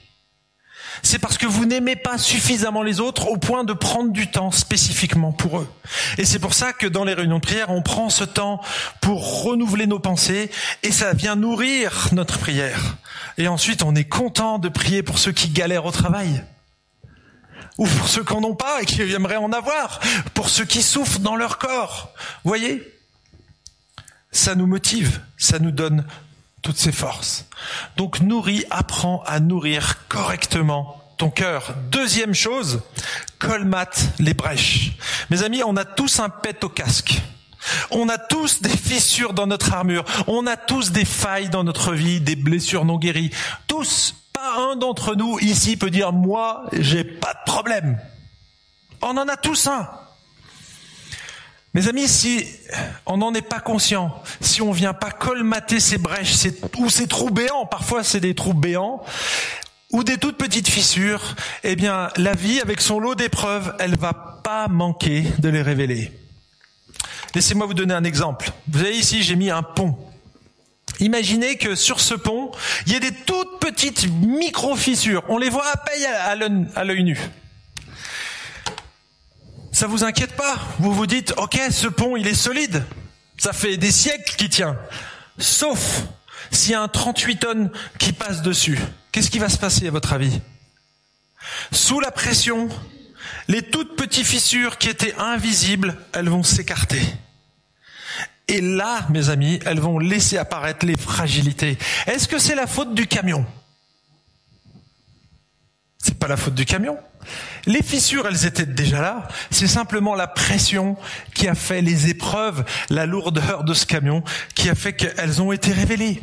c'est parce que vous n'aimez pas suffisamment les autres au point de prendre du temps spécifiquement pour eux. Et c'est pour ça que dans les réunions de prière, on prend ce temps pour renouveler nos pensées et ça vient nourrir notre prière. Et ensuite, on est content de prier pour ceux qui galèrent au travail. Ou pour ceux qui n'en ont pas et qui aimeraient en avoir. Pour ceux qui souffrent dans leur corps. Voyez? Ça nous motive, ça nous donne toutes ses forces. Donc nourris, apprends à nourrir correctement ton cœur. Deuxième chose, colmate les brèches. Mes amis, on a tous un pet au casque. On a tous des fissures dans notre armure. On a tous des failles dans notre vie, des blessures non guéries. Tous, pas un d'entre nous ici peut dire moi, j'ai pas de problème. On en a tous un. Mes amis, si on n'en est pas conscient, si on vient pas colmater ces brèches ou ces trous béants, parfois c'est des trous béants, ou des toutes petites fissures, eh bien, la vie, avec son lot d'épreuves, elle va pas manquer de les révéler. Laissez-moi vous donner un exemple. Vous voyez ici, j'ai mis un pont. Imaginez que sur ce pont, il y ait des toutes petites micro-fissures. On les voit à peine à l'œil nu ça vous inquiète pas Vous vous dites, ok, ce pont, il est solide. Ça fait des siècles qu'il tient. Sauf s'il y a un 38 tonnes qui passe dessus. Qu'est-ce qui va se passer à votre avis? Sous la pression, les toutes petites fissures qui étaient invisibles, elles vont s'écarter. Et là, mes amis, elles vont laisser apparaître les fragilités. Est-ce que c'est la faute du camion? C'est pas la faute du camion, Les fissures, elles étaient déjà là. C'est simplement la pression qui a fait les épreuves, la lourdeur de ce camion, qui a fait qu'elles ont été révélées.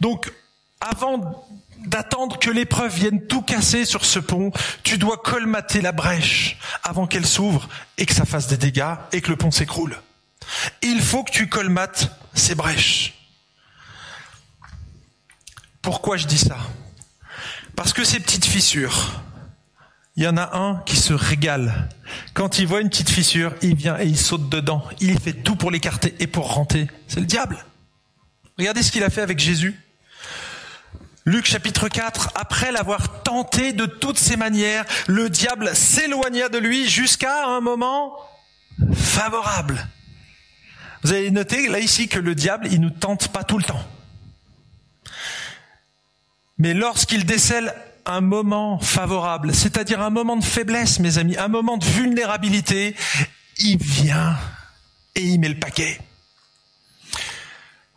Donc, avant d'attendre que l'épreuve vienne tout casser sur ce pont, tu dois colmater la brèche avant qu'elle s'ouvre et que ça fasse des dégâts et que le pont s'écroule. Il faut que tu colmates ces brèches. Pourquoi je dis ça? Parce que ces petites fissures, il y en a un qui se régale. Quand il voit une petite fissure, il vient et il saute dedans. Il fait tout pour l'écarter et pour rentrer. C'est le diable. Regardez ce qu'il a fait avec Jésus. Luc chapitre 4, après l'avoir tenté de toutes ses manières, le diable s'éloigna de lui jusqu'à un moment favorable. Vous avez noté là ici que le diable, il nous tente pas tout le temps. Mais lorsqu'il décèle un moment favorable, c'est-à-dire un moment de faiblesse, mes amis, un moment de vulnérabilité, il vient et il met le paquet.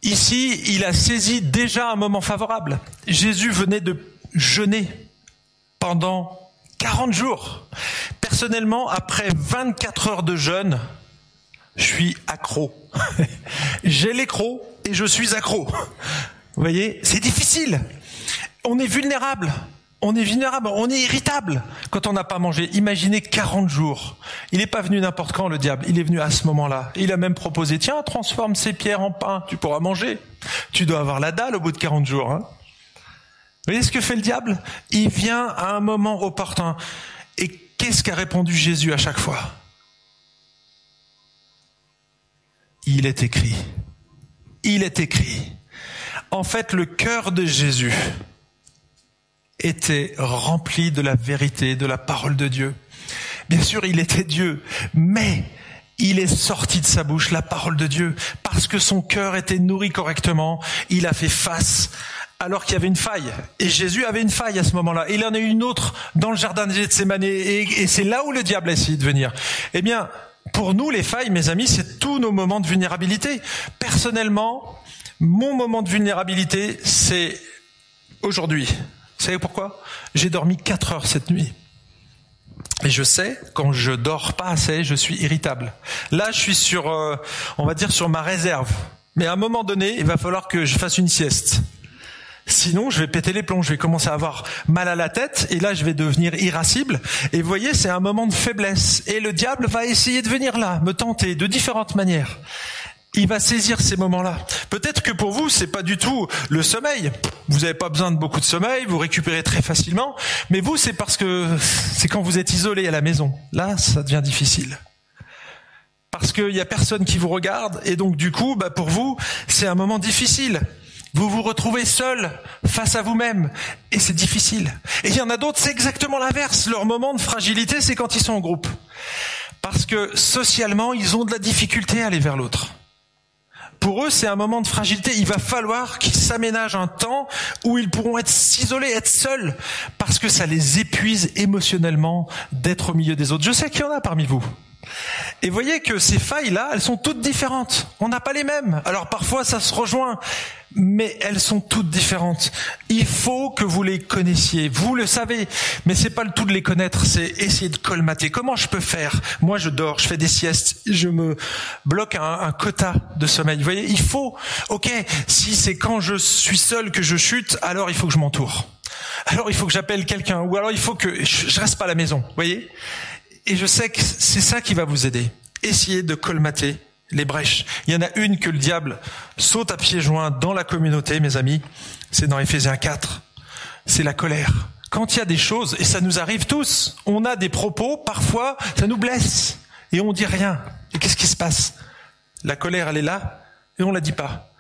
Ici, il a saisi déjà un moment favorable. Jésus venait de jeûner pendant 40 jours. Personnellement, après 24 heures de jeûne, je suis accro. [laughs] J'ai l'écro et je suis accro. Vous voyez, c'est difficile. On est vulnérable. On est vulnérable, on est irritable quand on n'a pas mangé. Imaginez 40 jours. Il n'est pas venu n'importe quand, le diable. Il est venu à ce moment-là. Il a même proposé, tiens, transforme ces pierres en pain, tu pourras manger. Tu dois avoir la dalle au bout de 40 jours. Hein. Vous voyez ce que fait le diable? Il vient à un moment opportun. Et qu'est-ce qu'a répondu Jésus à chaque fois? Il est écrit. Il est écrit. En fait, le cœur de Jésus, était rempli de la vérité, de la parole de Dieu. Bien sûr, il était Dieu, mais il est sorti de sa bouche la parole de Dieu parce que son cœur était nourri correctement. Il a fait face alors qu'il y avait une faille. Et Jésus avait une faille à ce moment-là. Il en a eu une autre dans le jardin de Gethsemane. Et, et c'est là où le diable a essayé de venir. Eh bien, pour nous, les failles, mes amis, c'est tous nos moments de vulnérabilité. Personnellement, mon moment de vulnérabilité, c'est aujourd'hui. Vous savez pourquoi? J'ai dormi 4 heures cette nuit. Et je sais, quand je dors pas assez, je suis irritable. Là, je suis sur, euh, on va dire, sur ma réserve. Mais à un moment donné, il va falloir que je fasse une sieste. Sinon, je vais péter les plombs, je vais commencer à avoir mal à la tête, et là, je vais devenir irascible. Et vous voyez, c'est un moment de faiblesse. Et le diable va essayer de venir là, me tenter de différentes manières il va saisir ces moments-là. Peut-être que pour vous, c'est pas du tout le sommeil. Vous n'avez pas besoin de beaucoup de sommeil, vous récupérez très facilement. Mais vous, c'est parce que c'est quand vous êtes isolé à la maison. Là, ça devient difficile. Parce qu'il y a personne qui vous regarde, et donc du coup, bah, pour vous, c'est un moment difficile. Vous vous retrouvez seul face à vous-même, et c'est difficile. Et il y en a d'autres, c'est exactement l'inverse. Leur moment de fragilité, c'est quand ils sont en groupe. Parce que socialement, ils ont de la difficulté à aller vers l'autre pour eux, c'est un moment de fragilité. Il va falloir qu'ils s'aménagent un temps où ils pourront être s'isoler, être seuls, parce que ça les épuise émotionnellement d'être au milieu des autres. Je sais qu'il y en a parmi vous. Et voyez que ces failles-là, elles sont toutes différentes. On n'a pas les mêmes. Alors parfois, ça se rejoint mais elles sont toutes différentes. Il faut que vous les connaissiez. Vous le savez, mais c'est pas le tout de les connaître, c'est essayer de colmater. Comment je peux faire? Moi, je dors, je fais des siestes, je me bloque un, un quota de sommeil. Vous voyez, il faut. Ok, si c'est quand je suis seul que je chute, alors il faut que je m'entoure. Alors il faut que j'appelle quelqu'un, ou alors il faut que je reste pas à la maison. Vous voyez? Et je sais que c'est ça qui va vous aider. Essayez de colmater les brèches. Il y en a une que le diable saute à pieds joints dans la communauté, mes amis. C'est dans Éphésiens 4. C'est la colère. Quand il y a des choses, et ça nous arrive tous, on a des propos, parfois, ça nous blesse. Et on dit rien. Et qu'est-ce qui se passe? La colère, elle est là, et on la dit pas.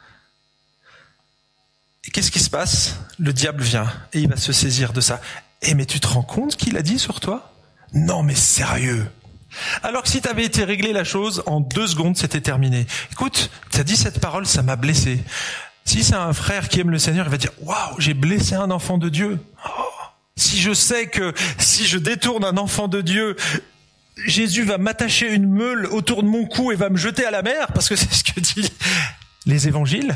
Et qu'est-ce qui se passe? Le diable vient, et il va se saisir de ça. Eh, mais tu te rends compte qu'il a dit sur toi? Non, mais sérieux. Alors que si tu avais été réglé la chose, en deux secondes, c'était terminé. Écoute, tu as dit cette parole, ça m'a blessé. Si c'est un frère qui aime le Seigneur, il va dire, waouh, j'ai blessé un enfant de Dieu. Oh, si je sais que si je détourne un enfant de Dieu, Jésus va m'attacher une meule autour de mon cou et va me jeter à la mer, parce que [laughs] c'est ce que dit les évangiles.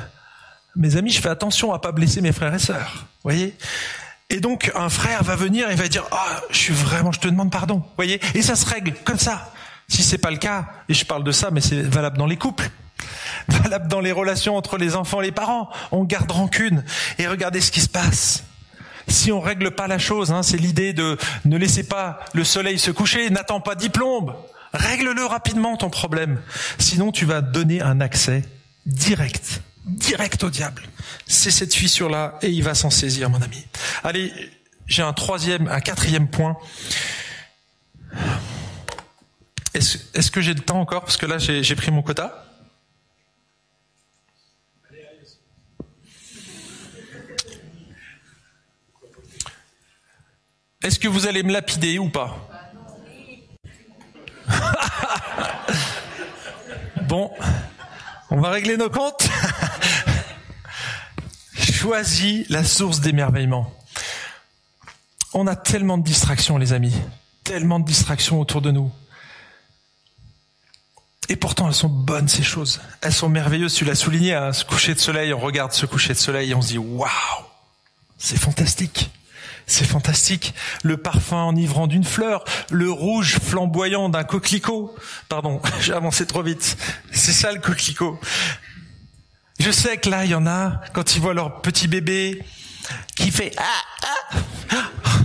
Mes amis, je fais attention à pas blesser mes frères et sœurs. Voyez? Et donc un frère va venir et va dire ah je suis vraiment je te demande pardon, voyez? Et ça se règle comme ça. Si c'est pas le cas, et je parle de ça, mais c'est valable dans les couples, [laughs] valable dans les relations entre les enfants et les parents, on garde rancune. Et regardez ce qui se passe. Si on règle pas la chose, hein, c'est l'idée de ne laissez pas le soleil se coucher, n'attends pas dix plombes, règle-le rapidement ton problème. Sinon tu vas donner un accès direct direct au diable. C'est cette fissure-là et il va s'en saisir, mon ami. Allez, j'ai un troisième, un quatrième point. Est-ce est que j'ai le temps encore? Parce que là, j'ai pris mon quota. Est-ce que vous allez me lapider ou pas? [laughs] Bon, on va régler nos comptes. [laughs] Choisis la source d'émerveillement. On a tellement de distractions, les amis. Tellement de distractions autour de nous. Et pourtant, elles sont bonnes, ces choses. Elles sont merveilleuses. Tu l'as souligné, à ce coucher de soleil, on regarde ce coucher de soleil et on se dit, waouh, c'est fantastique. C'est fantastique. Le parfum enivrant d'une fleur, le rouge flamboyant d'un coquelicot. Pardon, [laughs] j'ai avancé trop vite. C'est ça le coquelicot. Je sais que là, il y en a, quand ils voient leur petit bébé, qui fait ah, ah, ah.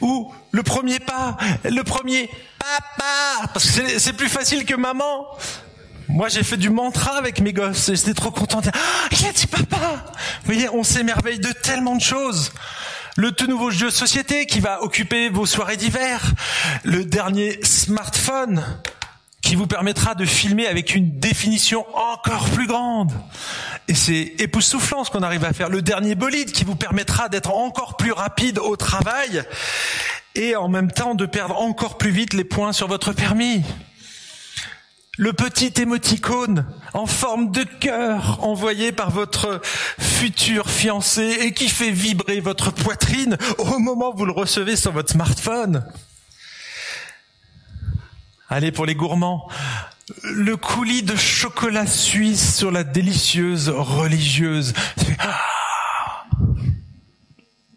ou le premier pas, le premier papa, parce que c'est plus facile que maman. Moi, j'ai fait du mantra avec mes gosses et j'étais trop content. Ah, il a dit papa. Vous voyez, on s'émerveille de tellement de choses le tout nouveau jeu de société qui va occuper vos soirées d'hiver, le dernier smartphone qui vous permettra de filmer avec une définition encore plus grande. Et c'est époustouflant ce qu'on arrive à faire. Le dernier bolide qui vous permettra d'être encore plus rapide au travail et en même temps de perdre encore plus vite les points sur votre permis le petit émoticône en forme de cœur envoyé par votre futur fiancé et qui fait vibrer votre poitrine au moment où vous le recevez sur votre smartphone. Allez, pour les gourmands, le coulis de chocolat suisse sur la délicieuse religieuse.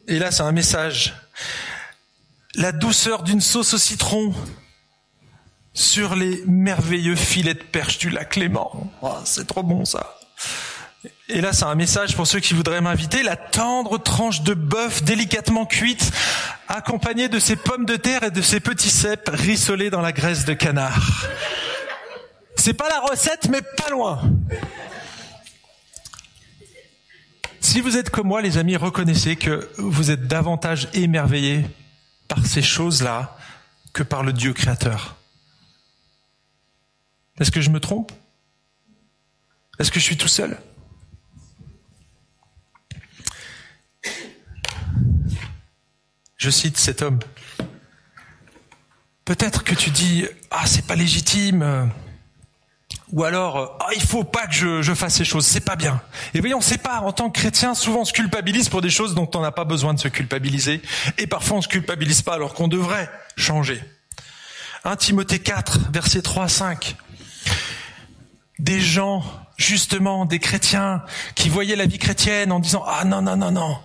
Et là, c'est un message. La douceur d'une sauce au citron sur les merveilleux filets de perche du lac Léman. Oh, c'est trop bon ça. Et là, c'est un message pour ceux qui voudraient m'inviter. La tendre tranche de bœuf délicatement cuite, accompagnée de ces pommes de terre et de ces petits cèpes rissolés dans la graisse de canard. C'est pas la recette, mais pas loin. Si vous êtes comme moi, les amis, reconnaissez que vous êtes davantage émerveillés par ces choses-là que par le Dieu créateur. Est-ce que je me trompe? Est-ce que je suis tout seul? Je cite cet homme. Peut-être que tu dis ah c'est pas légitime ou alors ah il faut pas que je, fasse ces choses, c'est pas bien. Et voyons, c'est pas en tant que chrétien souvent on se culpabilise pour des choses dont on n'a pas besoin de se culpabiliser et parfois on se culpabilise pas alors qu'on devrait changer. 1 Timothée 4 verset 3 à 5 des gens, justement, des chrétiens, qui voyaient la vie chrétienne en disant ah non non non non.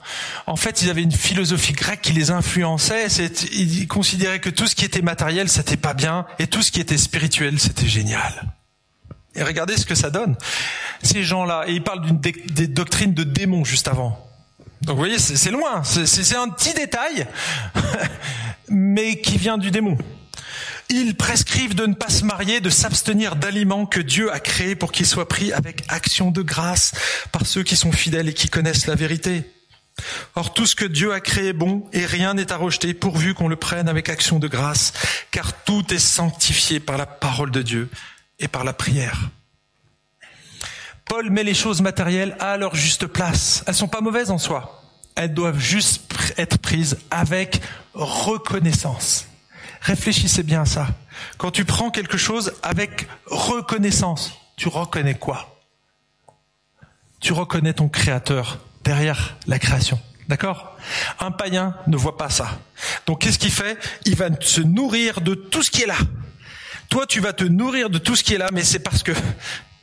En fait, ils avaient une philosophie grecque qui les influençait. Ils considéraient que tout ce qui était matériel, c'était pas bien, et tout ce qui était spirituel, c'était génial. Et regardez ce que ça donne. Ces gens-là, et ils parlent d'une des doctrines de démons juste avant. Donc vous voyez, c'est loin. C'est un petit détail, [laughs] mais qui vient du démon. Ils prescrivent de ne pas se marier, de s'abstenir d'aliments que Dieu a créés pour qu'ils soient pris avec action de grâce par ceux qui sont fidèles et qui connaissent la vérité. Or, tout ce que Dieu a créé est bon et rien n'est à rejeter pourvu qu'on le prenne avec action de grâce, car tout est sanctifié par la parole de Dieu et par la prière. Paul met les choses matérielles à leur juste place. Elles sont pas mauvaises en soi. Elles doivent juste être prises avec reconnaissance. Réfléchissez bien à ça. Quand tu prends quelque chose avec reconnaissance, tu reconnais quoi? Tu reconnais ton créateur derrière la création. D'accord? Un païen ne voit pas ça. Donc qu'est-ce qu'il fait? Il va se nourrir de tout ce qui est là. Toi, tu vas te nourrir de tout ce qui est là, mais c'est parce que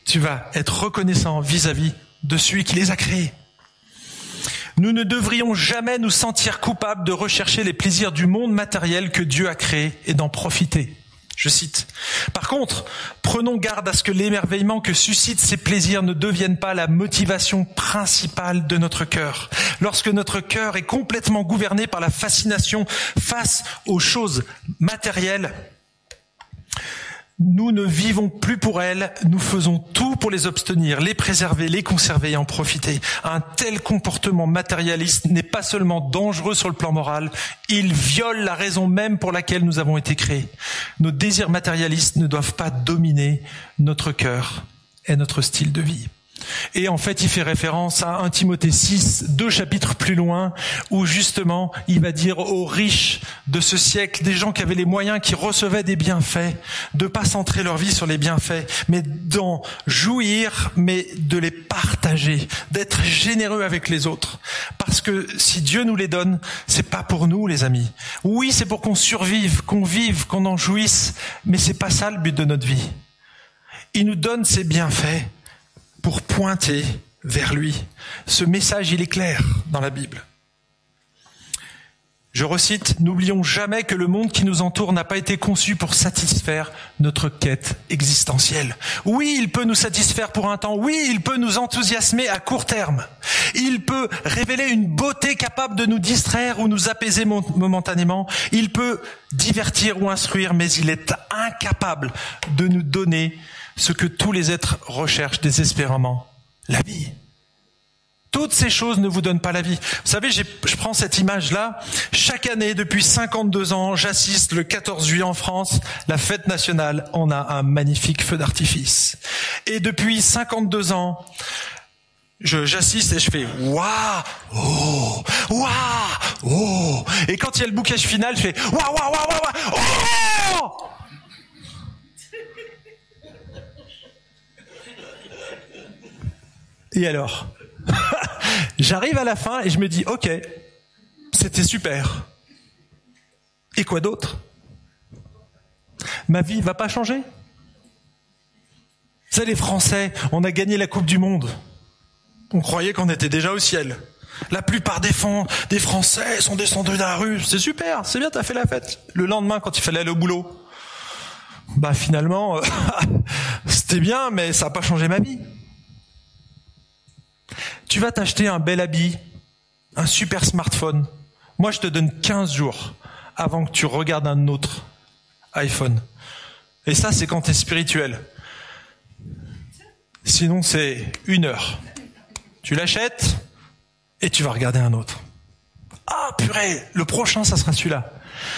tu vas être reconnaissant vis-à-vis de celui qui les a créés. Nous ne devrions jamais nous sentir coupables de rechercher les plaisirs du monde matériel que Dieu a créé et d'en profiter. Je cite. Par contre, prenons garde à ce que l'émerveillement que suscitent ces plaisirs ne devienne pas la motivation principale de notre cœur. Lorsque notre cœur est complètement gouverné par la fascination face aux choses matérielles, nous ne vivons plus pour elles, nous faisons tout pour les obtenir, les préserver, les conserver et en profiter. Un tel comportement matérialiste n'est pas seulement dangereux sur le plan moral, il viole la raison même pour laquelle nous avons été créés. Nos désirs matérialistes ne doivent pas dominer notre cœur et notre style de vie. Et en fait, il fait référence à 1 Timothée 6, deux chapitres plus loin, où justement, il va dire aux riches de ce siècle, des gens qui avaient les moyens, qui recevaient des bienfaits, de pas centrer leur vie sur les bienfaits, mais d'en jouir, mais de les partager, d'être généreux avec les autres. Parce que si Dieu nous les donne, c'est pas pour nous, les amis. Oui, c'est pour qu'on survive, qu'on vive, qu'on en jouisse, mais c'est pas ça le but de notre vie. Il nous donne ses bienfaits pour pointer vers lui. Ce message, il est clair dans la Bible. Je recite, N'oublions jamais que le monde qui nous entoure n'a pas été conçu pour satisfaire notre quête existentielle. Oui, il peut nous satisfaire pour un temps, oui, il peut nous enthousiasmer à court terme. Il peut révéler une beauté capable de nous distraire ou nous apaiser momentanément. Il peut divertir ou instruire, mais il est incapable de nous donner ce que tous les êtres recherchent désespérément, la vie. Toutes ces choses ne vous donnent pas la vie. Vous savez, je prends cette image-là. Chaque année, depuis 52 ans, j'assiste le 14 juillet en France, la fête nationale. On a un magnifique feu d'artifice. Et depuis 52 ans, j'assiste et je fais waouh, oh, waouh, oh. Et quand il y a le bouquet final, je fais waouh, waouh, waouh, waouh, oh Et alors [laughs] J'arrive à la fin et je me dis, ok, c'était super. Et quoi d'autre? Ma vie va pas changer? C'est les Français, on a gagné la Coupe du Monde. On croyait qu'on était déjà au ciel. La plupart des, Français sont descendus de la rue. C'est super, c'est bien, t'as fait la fête. Le lendemain, quand il fallait aller au boulot, bah finalement, [laughs] c'était bien, mais ça n'a pas changé ma vie. Tu vas t'acheter un bel habit, un super smartphone. Moi, je te donne 15 jours avant que tu regardes un autre iPhone. Et ça, c'est quand tu es spirituel. Sinon, c'est une heure. Tu l'achètes et tu vas regarder un autre. Ah, purée, le prochain, ça sera celui-là.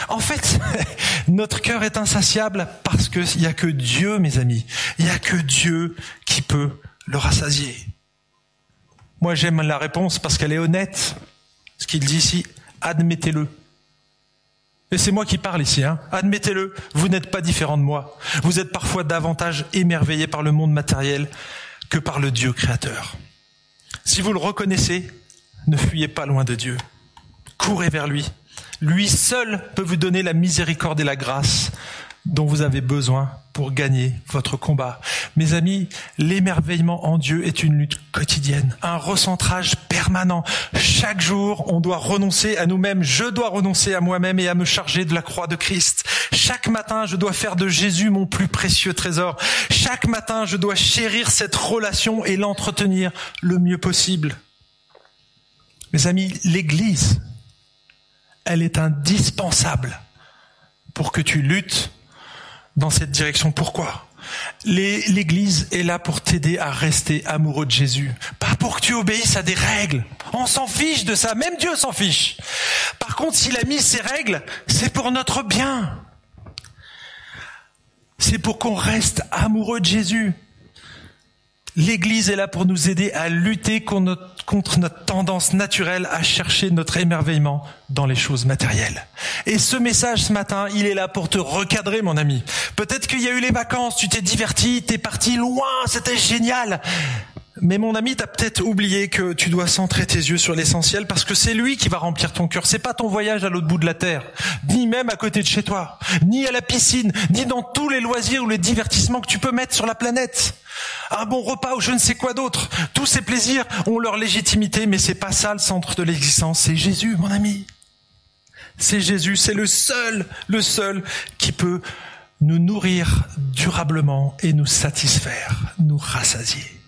En fait, [laughs] notre cœur est insatiable parce qu'il n'y a que Dieu, mes amis. Il n'y a que Dieu qui peut le rassasier. Moi, j'aime la réponse parce qu'elle est honnête. Ce qu'il dit ici, admettez-le. Et c'est moi qui parle ici, hein. Admettez-le, vous n'êtes pas différent de moi. Vous êtes parfois davantage émerveillé par le monde matériel que par le Dieu créateur. Si vous le reconnaissez, ne fuyez pas loin de Dieu. Courez vers lui. Lui seul peut vous donner la miséricorde et la grâce dont vous avez besoin pour gagner votre combat. Mes amis, l'émerveillement en Dieu est une lutte quotidienne, un recentrage permanent. Chaque jour, on doit renoncer à nous-mêmes. Je dois renoncer à moi-même et à me charger de la croix de Christ. Chaque matin, je dois faire de Jésus mon plus précieux trésor. Chaque matin, je dois chérir cette relation et l'entretenir le mieux possible. Mes amis, l'Église, elle est indispensable pour que tu luttes dans cette direction. Pourquoi? L'Église est là pour t'aider à rester amoureux de Jésus. Pas pour que tu obéisses à des règles. On s'en fiche de ça. Même Dieu s'en fiche. Par contre, s'il a mis ces règles, c'est pour notre bien. C'est pour qu'on reste amoureux de Jésus. L'Église est là pour nous aider à lutter contre notre tendance naturelle à chercher notre émerveillement dans les choses matérielles. Et ce message ce matin, il est là pour te recadrer, mon ami. Peut-être qu'il y a eu les vacances, tu t'es diverti, t'es parti loin, c'était génial. Mais mon ami, t'as peut-être oublié que tu dois centrer tes yeux sur l'essentiel parce que c'est lui qui va remplir ton cœur. C'est pas ton voyage à l'autre bout de la terre, ni même à côté de chez toi, ni à la piscine, ni dans tous les loisirs ou les divertissements que tu peux mettre sur la planète. Un bon repas ou je ne sais quoi d'autre. Tous ces plaisirs ont leur légitimité, mais c'est pas ça le centre de l'existence. C'est Jésus, mon ami. C'est Jésus, c'est le seul, le seul qui peut nous nourrir durablement et nous satisfaire, nous rassasier.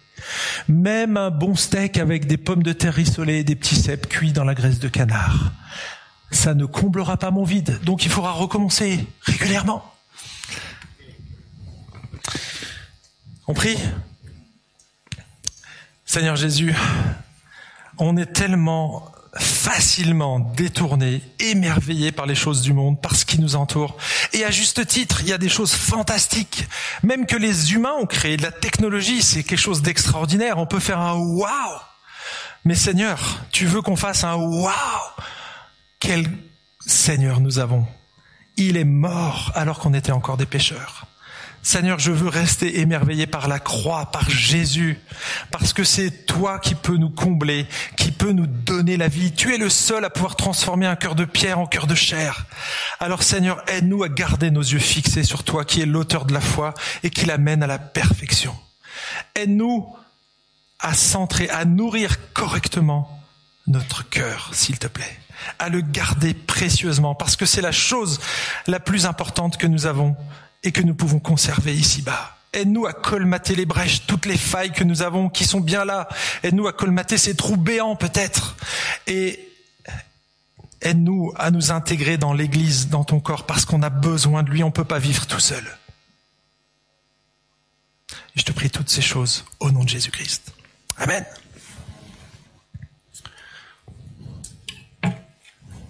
Même un bon steak avec des pommes de terre rissolées et des petits cèpes cuits dans la graisse de canard, ça ne comblera pas mon vide. Donc il faudra recommencer régulièrement. Compris Seigneur Jésus, on est tellement facilement détourné, émerveillé par les choses du monde, par ce qui nous entoure. Et à juste titre, il y a des choses fantastiques. Même que les humains ont créé de la technologie, c'est quelque chose d'extraordinaire. On peut faire un waouh. Mais Seigneur, tu veux qu'on fasse un waouh. Quel Seigneur nous avons. Il est mort alors qu'on était encore des pécheurs. Seigneur, je veux rester émerveillé par la croix, par Jésus, parce que c'est toi qui peux nous combler, qui peux nous donner la vie. Tu es le seul à pouvoir transformer un cœur de pierre en cœur de chair. Alors Seigneur, aide-nous à garder nos yeux fixés sur toi, qui est l'auteur de la foi et qui l'amène à la perfection. Aide-nous à centrer, à nourrir correctement notre cœur, s'il te plaît, à le garder précieusement, parce que c'est la chose la plus importante que nous avons et que nous pouvons conserver ici-bas. Aide-nous à colmater les brèches, toutes les failles que nous avons, qui sont bien là. Aide-nous à colmater ces trous béants peut-être. Et aide-nous à nous intégrer dans l'Église, dans ton corps, parce qu'on a besoin de lui, on ne peut pas vivre tout seul. je te prie toutes ces choses au nom de Jésus-Christ. Amen.